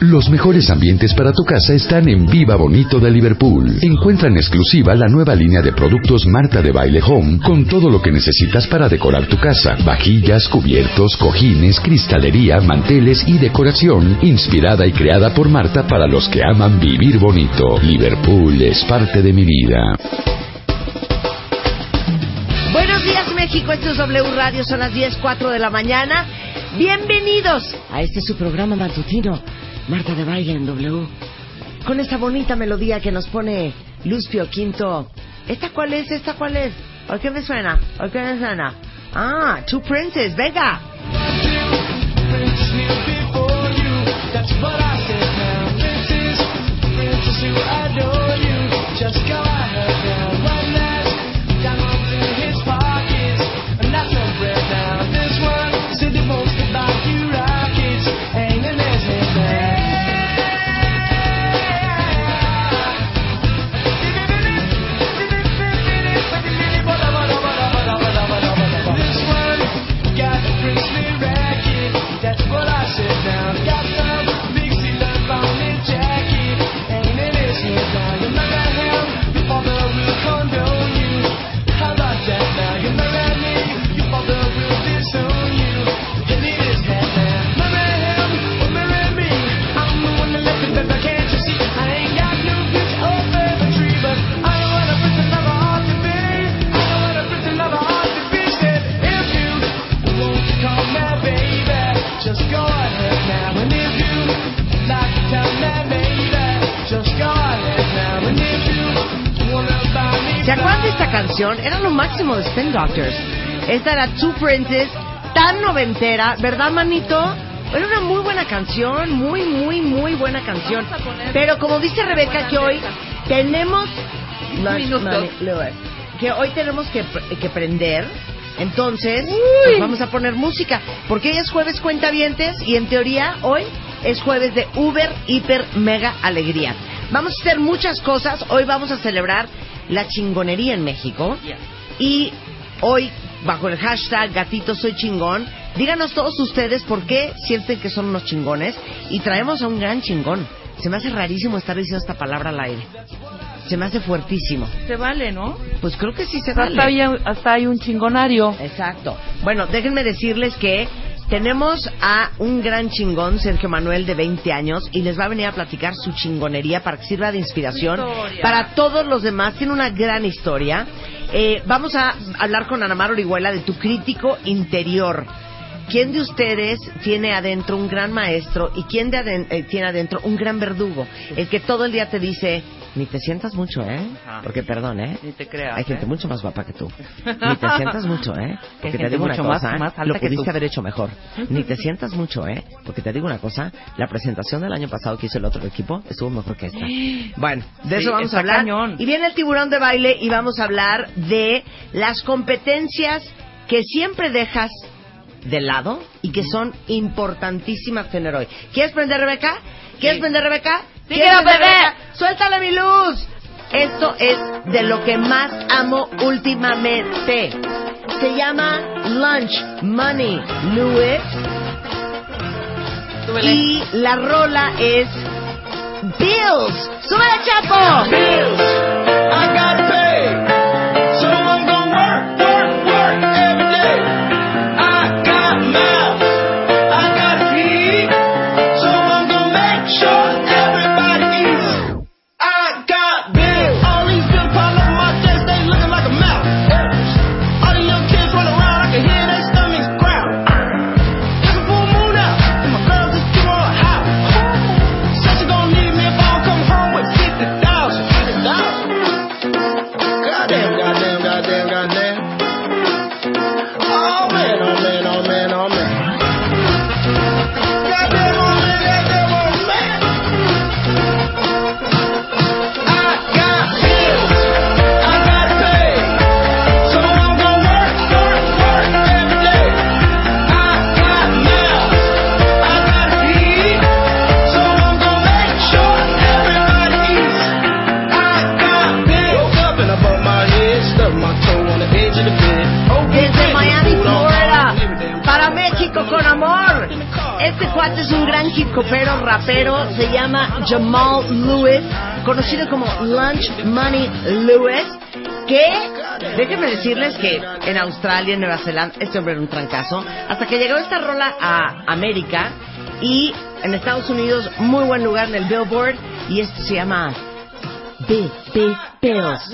Los mejores ambientes para tu casa están en Viva Bonito de Liverpool. Encuentra en exclusiva la nueva línea de productos Marta de Baile Home con todo lo que necesitas para decorar tu casa. Vajillas, cubiertos, cojines, cristalería, manteles y decoración inspirada y creada por Marta para los que aman vivir bonito. Liverpool es parte de mi vida. Buenos días México, esto es W Radio, son las 10.04 de la mañana. Bienvenidos a este su programa matutino Marta de Baile en W. Con esta bonita melodía que nos pone Luzpio Quinto. ¿Esta cuál es? ¿Esta cuál es? ¿O qué me suena? ¿O qué me suena? Ah, Two Princes, venga. Esta canción? Era lo máximo de Spin Doctors. Esta era Two Princes, tan noventera, ¿verdad, manito? Era una muy buena canción, muy, muy, muy buena canción. Pero como dice Rebeca, que hoy tenemos... Que hoy tenemos que, que prender. Entonces, pues vamos a poner música. Porque hoy es jueves cuentavientes y en teoría hoy es jueves de Uber, Hiper, Mega Alegría. Vamos a hacer muchas cosas. Hoy vamos a celebrar la chingonería en México. Y hoy, bajo el hashtag Gatito Soy Chingón, díganos todos ustedes por qué sienten que son unos chingones. Y traemos a un gran chingón. Se me hace rarísimo estar diciendo esta palabra al aire. Se me hace fuertísimo. Se vale, ¿no? Pues creo que sí se Hasta vale. hay, hasta hay un chingonario. Exacto. Bueno, déjenme decirles que tenemos a un gran chingón, Sergio Manuel, de 20 años, y les va a venir a platicar su chingonería para que sirva de inspiración Historia. para todos los demás. Tiene una gran historia. Eh, vamos a hablar con Ana Mar Orihuela de tu crítico interior. ¿Quién de ustedes tiene adentro un gran maestro y quién de aden- eh, tiene adentro un gran verdugo? El que todo el día te dice, ni te sientas mucho, ¿eh? Ajá. Porque perdón, ¿eh? Ni te creas. Hay gente ¿eh? mucho más guapa que tú. Ni te sientas mucho, ¿eh? Porque te digo una mucho cosa, más lo pudiste haber hecho mejor. Ni te sientas mucho, ¿eh? Porque te digo una cosa, la presentación del año pasado que hizo el otro equipo estuvo mejor que esta. Bueno, de Sí, eso vamos a hablar. cañón. Y viene el tiburón de baile y vamos a hablar de las competencias que siempre dejas de lado y que son importantísimas tener hoy. ¿Quieres prender, Rebeca? ¿Quieres Sí. prender, Rebeca? Sí, ¿Quieres quiero. Rebeca? ¡Suéltale mi luz! Esto es de lo que más amo últimamente. Se llama Lunch Money Lewis y la rola es Bills. ¡Súbele, Chapo! Rapero, se llama Jamal Lewis, conocido como Lunch Money Lewis, que, déjenme decirles que en Australia, en Nueva Zelanda, este hombre era un trancazo, hasta que llegó esta rola a América y en Estados Unidos, muy buen lugar en el Billboard, y esto se llama Big, Big Bills.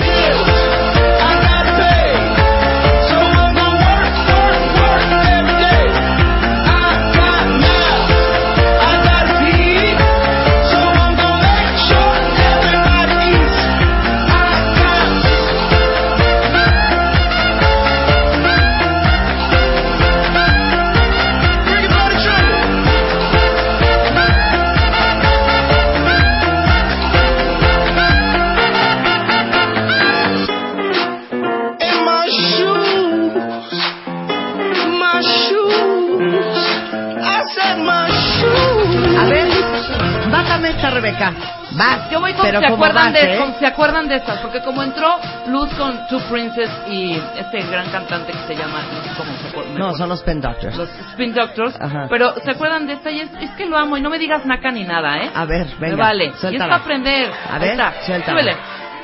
Vas, Yo voy con pero se acuerdan vas, de ¿eh? con se acuerdan de estas, porque como entró Luz con Two Princes y este gran cantante que se llama no sé cómo se. No, son los Pen Doctors. los Spin Doctors, Ajá. pero se acuerdan de esta y es, es que lo amo y no me digas naca ni nada, ¿eh? A ver, Me venga, vale. Y es para aprender. A ver, suéltala.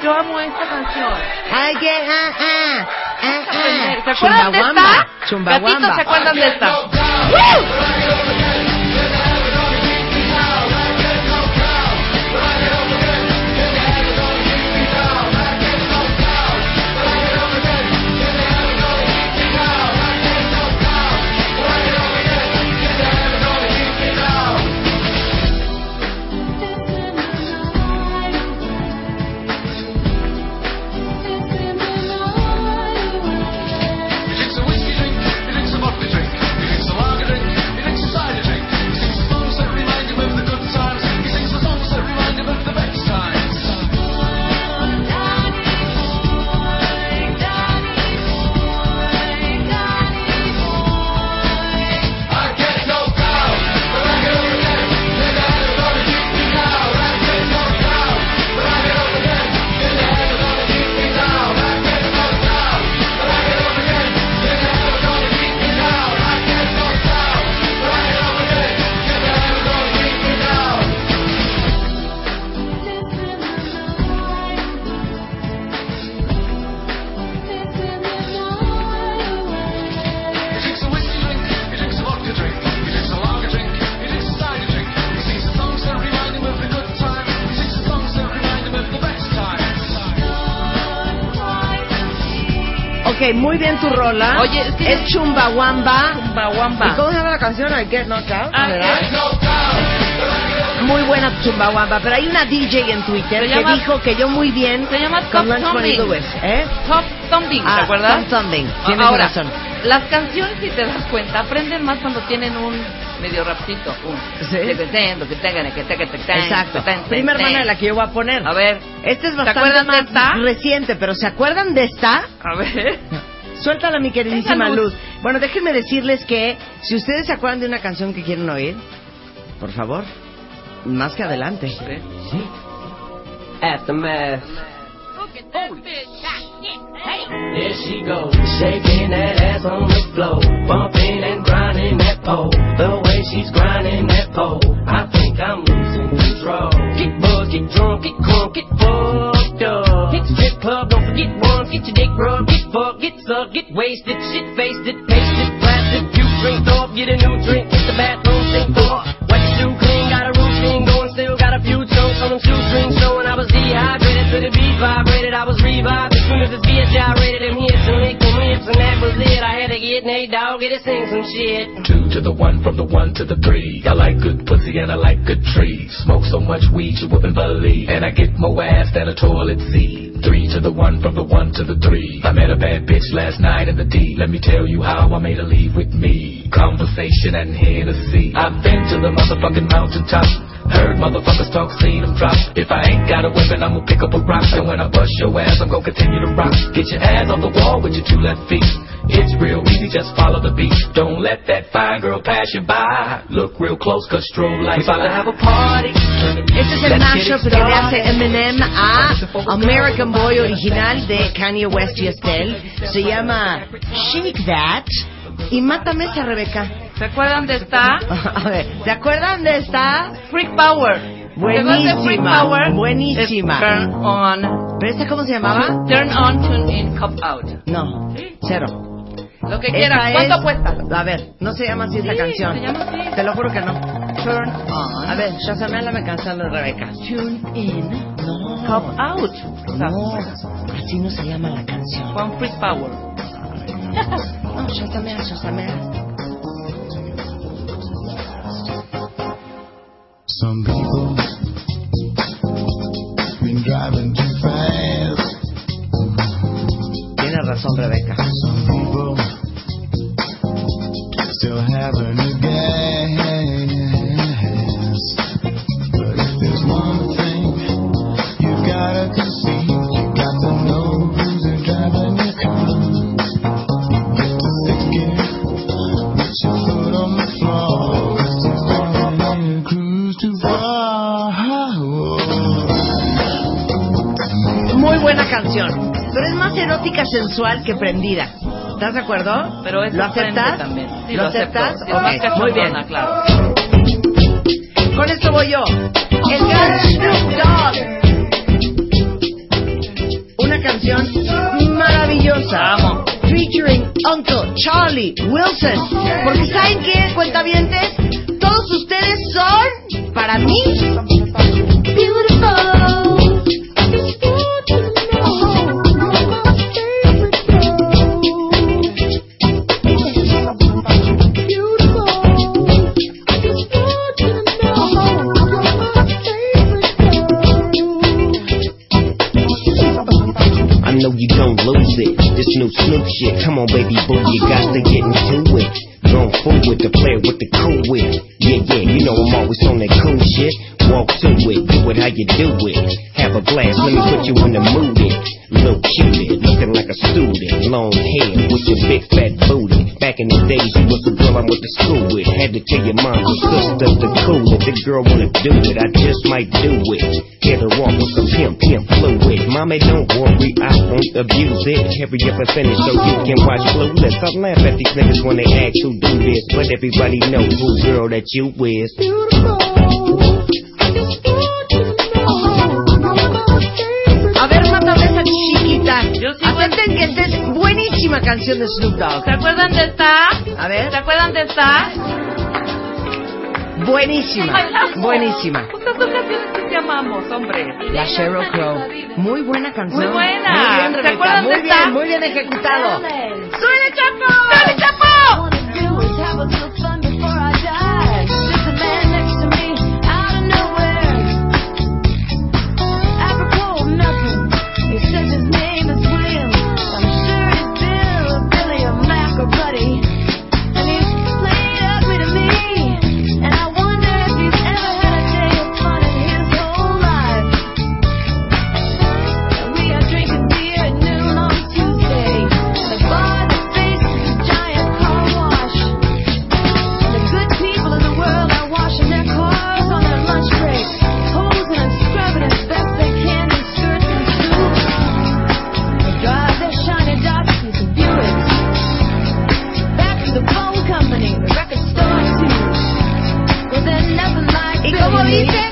Yo amo esta canción. Ay, que, ah, ah, ah, ah. ¿Se acuerdan de esta? Chumbawamba. Gatitos, ¿se acuerdan de esta? He Ok, muy bien tu rola. Oye, es que- es Chumbawamba. Chumbawamba. ¿Y cómo se llama la canción? I Get Knocked Out, Ah, ¿verdad? Muy buena Chumbawamba, pero hay una DJ en Twitter Se que llama- dijo que yo muy bien se llama Top Thumbing. ¿eh? Top Thumbing, Ah, ¿te acuerdas? Tom Thumbing, tienes Ahora, razón. las canciones, si te das cuenta, aprenden más cuando tienen un medio rapcito. Un Sí. Exacto. Prima hermana de la que yo voy a poner. A ver, Este es ¿Se bastante acuerdan de más esta? reciente, pero ¿se acuerdan de esta? a ver. Suéltala, mi queridísima Luz. Luz. Bueno, déjenme decirles que si ustedes se acuerdan de una canción que quieren oír, por favor, más que adelante. Aftermath. There she goes, shaking that ass on the floor, bumping and grinding pole. The way she's grinding that pole, I think I'm losing control. Get buzzed, get drunk, get crunk, get fucked up. Hit the strip club, don't forget one, get your dick rubbed, get fucked, get sucked, get wasted, shit faced it, pasted, blasted, few drinks off, get a new drink, hit the bathroom, sink off. Wet shoe clean, got a routine going, still got a few chunks on them shoestrings showing. I was dehydrated to the beat vibrated, I was revived as soon as this bitch gyrated. I'm here to make it. I had to get Nate Dogg, get to sing some shit. Two to the one, from the one to the three. I like good pussy and I like good trees. Smoke so much weed you wouldn't believe. And I get more ass than a toilet seat. Three to the one, from the one to the three. I met a bad bitch last night in the D. Let me tell you how I made her leave with me. Conversation and Hennessy. I've been to the motherfucking mountaintop. Heard motherfuckers talk, seen them drop. If I ain't got a weapon, I'm gonna pick up a rock. And when I bust your ass, I'm gonna continue to rock. Get your ass on the wall with your two left feet. It's real easy, just follow the beat. Don't let that fine girl pass you by. Look real close, cause strobe lights. We about to have a party. Este es el mashup que le hace Eminem a American Boy original de Kanye West y Estelle. Se llama Shake That. Y mátame esa, Rebeca. ¿Se acuerdan de esta? A ver, ¿se acuerdan de esta? Freak Power. ¿Se acuerdan de Freak Buenísima, Power? buenísima. Turn on. ¿Pero esta cómo se llamaba? Turn on, tune in, cop out. No, Sí. cero. Lo que Esta quieras. ¿Cuánto es- cuesta? A ver, no se llama así esta Sí, canción. se llama así. Te lo juro que no. Turn on. A ver, la canción de Rebeca. Tune in, No. cop out. No, así no se llama la canción. Con Freak Power. No, Shazamea, Shazamea. Some people been driving too fast. Tienes razón, Rebeca. Some people still having a gas. But if there's one thing you gotta concede, you got to know who's driving your car. Get to stick it, put your foot on the floor. 'cause you're gonna cruise too far. Muy buena canción. Pero es más erótica, sensual que prendida. ¿Estás de acuerdo? Pero es ¿Lo aceptas? también. Sí, ¿Lo aceptas? Es más Ok, que Muy bien. claro. Con esto voy yo. El gran Snoop Dogg. Una canción maravillosa. Amo. Featuring Uncle Charlie Wilson. Porque ¿saben qué, cuentavientes? Todos ustedes son, para mí, you do it. Have a glass, let me put you in the mood. It. Little cupid, looking like a student. Long hair with your big fat booty. Back in the days, you was the girl I went to school with. Had to tell your mom and sister to cool it. The girl wanna do it, I just might do it. Hit her off with some pimp, pimp fluid. Mommy, don't worry, I won't abuse it. Hurry up and finish so you can watch Clueless. I laugh at these niggas when they ask who do this, but everybody know who girl that you is. a chiquita. Yo sí, Acepten que esta es buenísima canción de Snoop Dogg. ¿Se acuerdan de esta? A ver. ¿Se acuerdan de esta? Buenísima, buenísima. Estas son canciones que te amamos, hombre. La Sheryl Crow. Muy buena canción. Muy buena. Muy bien, ¿Se acuerdan Muy de bien, esta? muy bien ejecutado. ¡Soy el Chapo! ¡Soy el Chapo!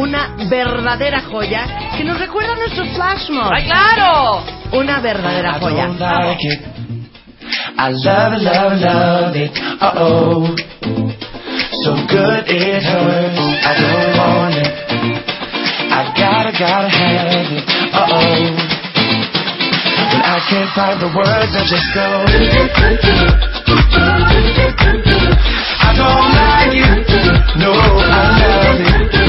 una verdadera joya que nos recuerda a nuestro flash mob. ¡Ay, claro! Una verdadera I joya. don't like it. I love it, love it, love it. Uh oh. So good it hurts. I don't want it. I gotta, gotta have it. Uh oh. When I can't find the words, I just go. I don't like it. No, I love it.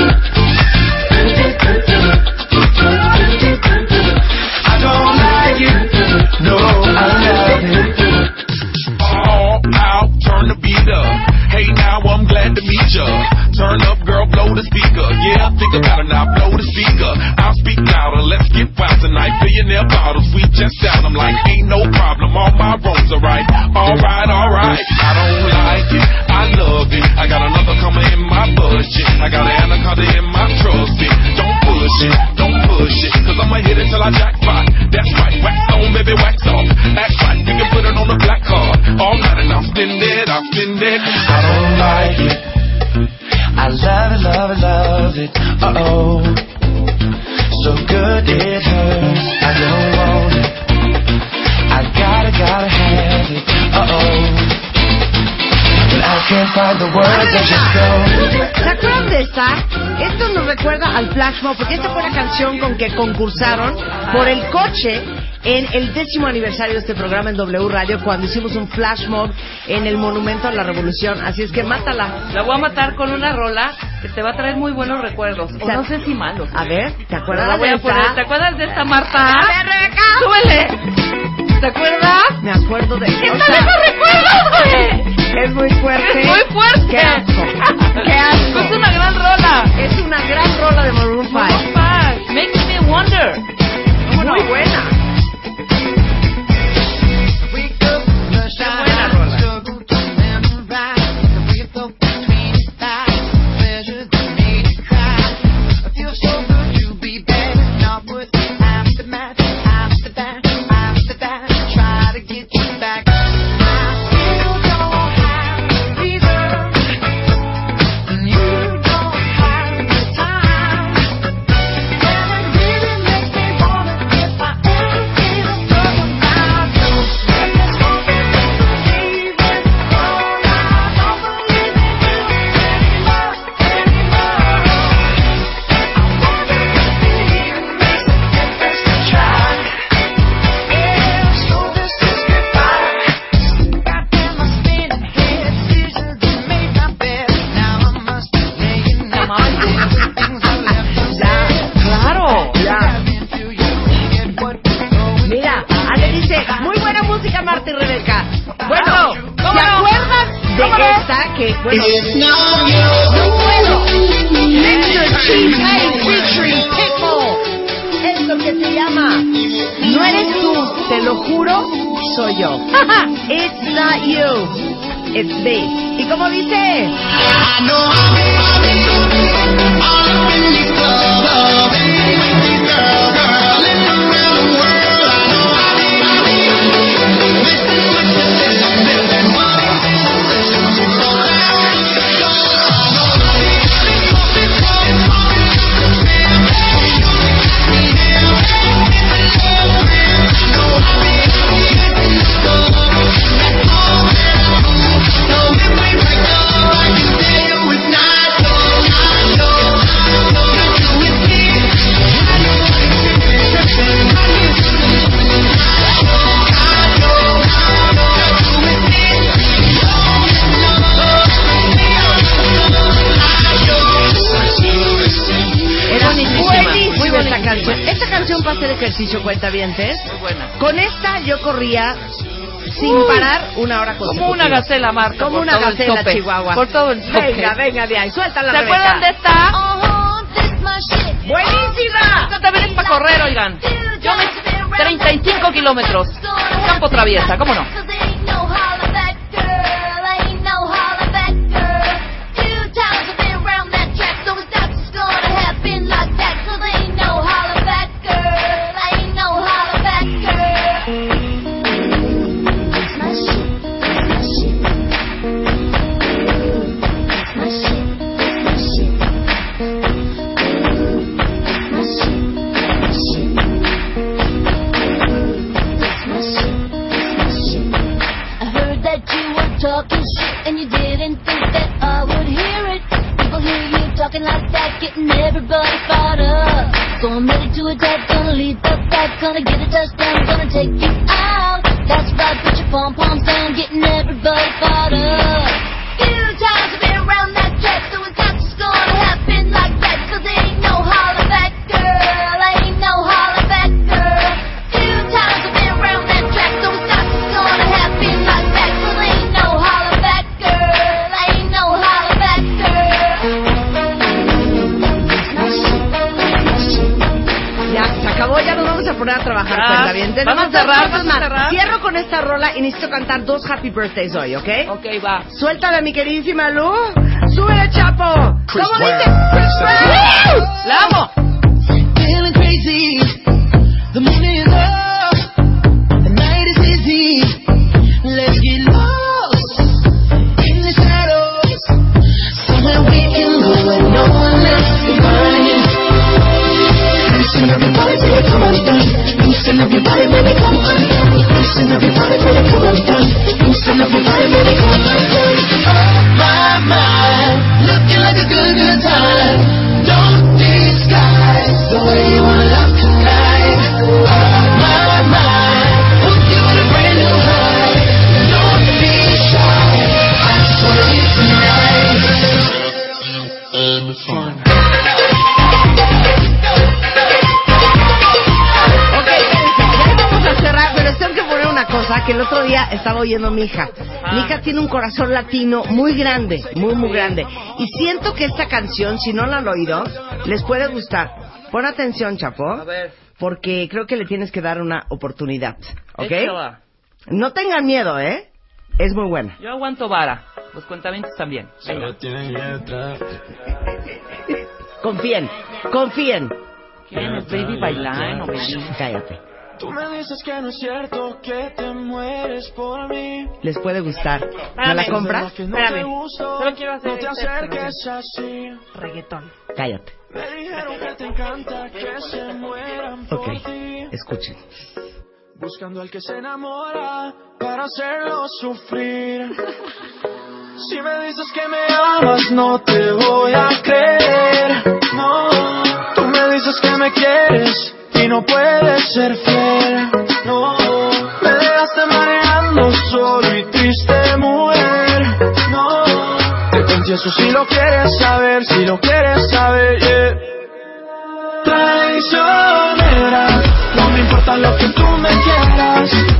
Esto nos recuerda al Flash Mob, porque esta fue la canción con que concursaron por el coche en el décimo aniversario de este programa en W Radio, cuando hicimos un Flash Mob en el Monumento a la Revolución. Así es que mátala. La voy a matar con una rola que te va a traer muy buenos recuerdos. O no sé si malos. A ver, ¿te acuerdas la voy de a esta? poner. ¿Te acuerdas de esta, Marta? A ver, Rebeca. ¡Súbele! ¿Te acuerdas? Me acuerdo de... ¿Qué tal esos recuerdos, güey? Es muy fuerte. Es muy fuerte. Qué asco. Qué asco. Es una gran rola. Es una gran rola de Maroon 5. Maroon five. Makes me wonder. Muy buena. Te lo juro, soy yo. It's not you, it's me. ¿Y cómo dice? Era ejercicio, cuenta bien, Muy buena. Con esta yo corría sin parar una hora consecutiva. Como una gacela, Marta. Como una gacela tope. chihuahua. Por todo el tope. Venga, venga de ahí. Suéltala, ¿Se acuerdan de esta? ¡Buenísima! Esta también es para correr, oigan. Yo me... 35 kilómetros. Campo traviesa, ¿cómo no? Cerrar, vamos a cerrar. Cierro con esta rola y necesito cantar dos happy birthdays hoy, ¿ok? Ok, va. Suéltala, mi queridísima Lu. ¡Súbele, Chapo! Chris ¿Cómo Brown. dice? Chris Brown. ¡La amo! and everybody better come and una cosa que el otro día estaba oyendo a mi hija. Mi hija tiene un corazón latino muy grande, muy, muy grande. Y siento que esta canción, si no la han oído, les puede gustar. Pon atención, Chapo, A ver. porque creo que le tienes que dar una oportunidad. ¿Ok? No tengan miedo, ¿eh? Es muy buena. Yo aguanto vara. Los cuentamientos también. Venga. Confíen, confíen. ¿Quién es Baby Bailan o Baby? Cállate. Tú me dices que no es cierto que te mueres por mí. Les puede gustar. ¿Me la compras? No Espérame. Solo quiero hacer no te este, acerques así. Reggaetón. Cállate. Me dijeron que te encanta que se mueran por Ok, ti. escuchen. Buscando al que se enamora para hacerlo sufrir. Si me dices que me amas, no te voy a creer. No, tú me dices que me quieres y no puedes ser fiel. No, me dejaste mareando solo y triste mujer. No, te confieso si lo quieres saber, si lo quieres saber. Yeah. Traicionera, no me importa lo que tú me quieras.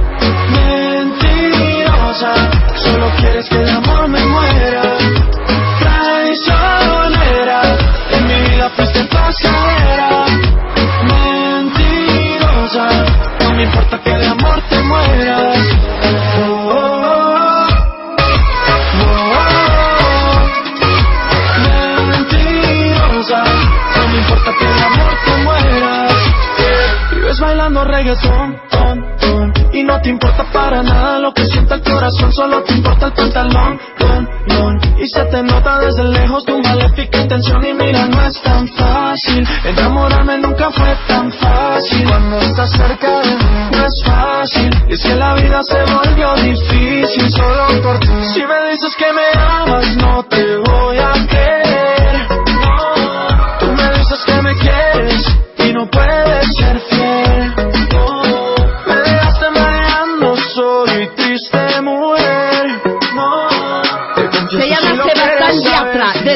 Bailando reggaetón, ton, ton, y no te importa para nada lo que sienta el corazón, solo te importa el pantalón, ton, ton, y se te nota desde lejos tu maléfica intención y mira no es tan fácil, enamorarme nunca fue tan fácil, cuando estás cerca de mí no es fácil, y es que la vida se volvió difícil solo por si me dices que me amas no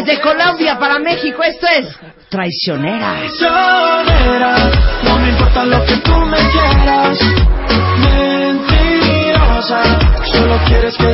desde Colombia para México. Esto es Traicionera. Traicionera, no me importa lo que tú me quieras. Mentirosa, solo quieres que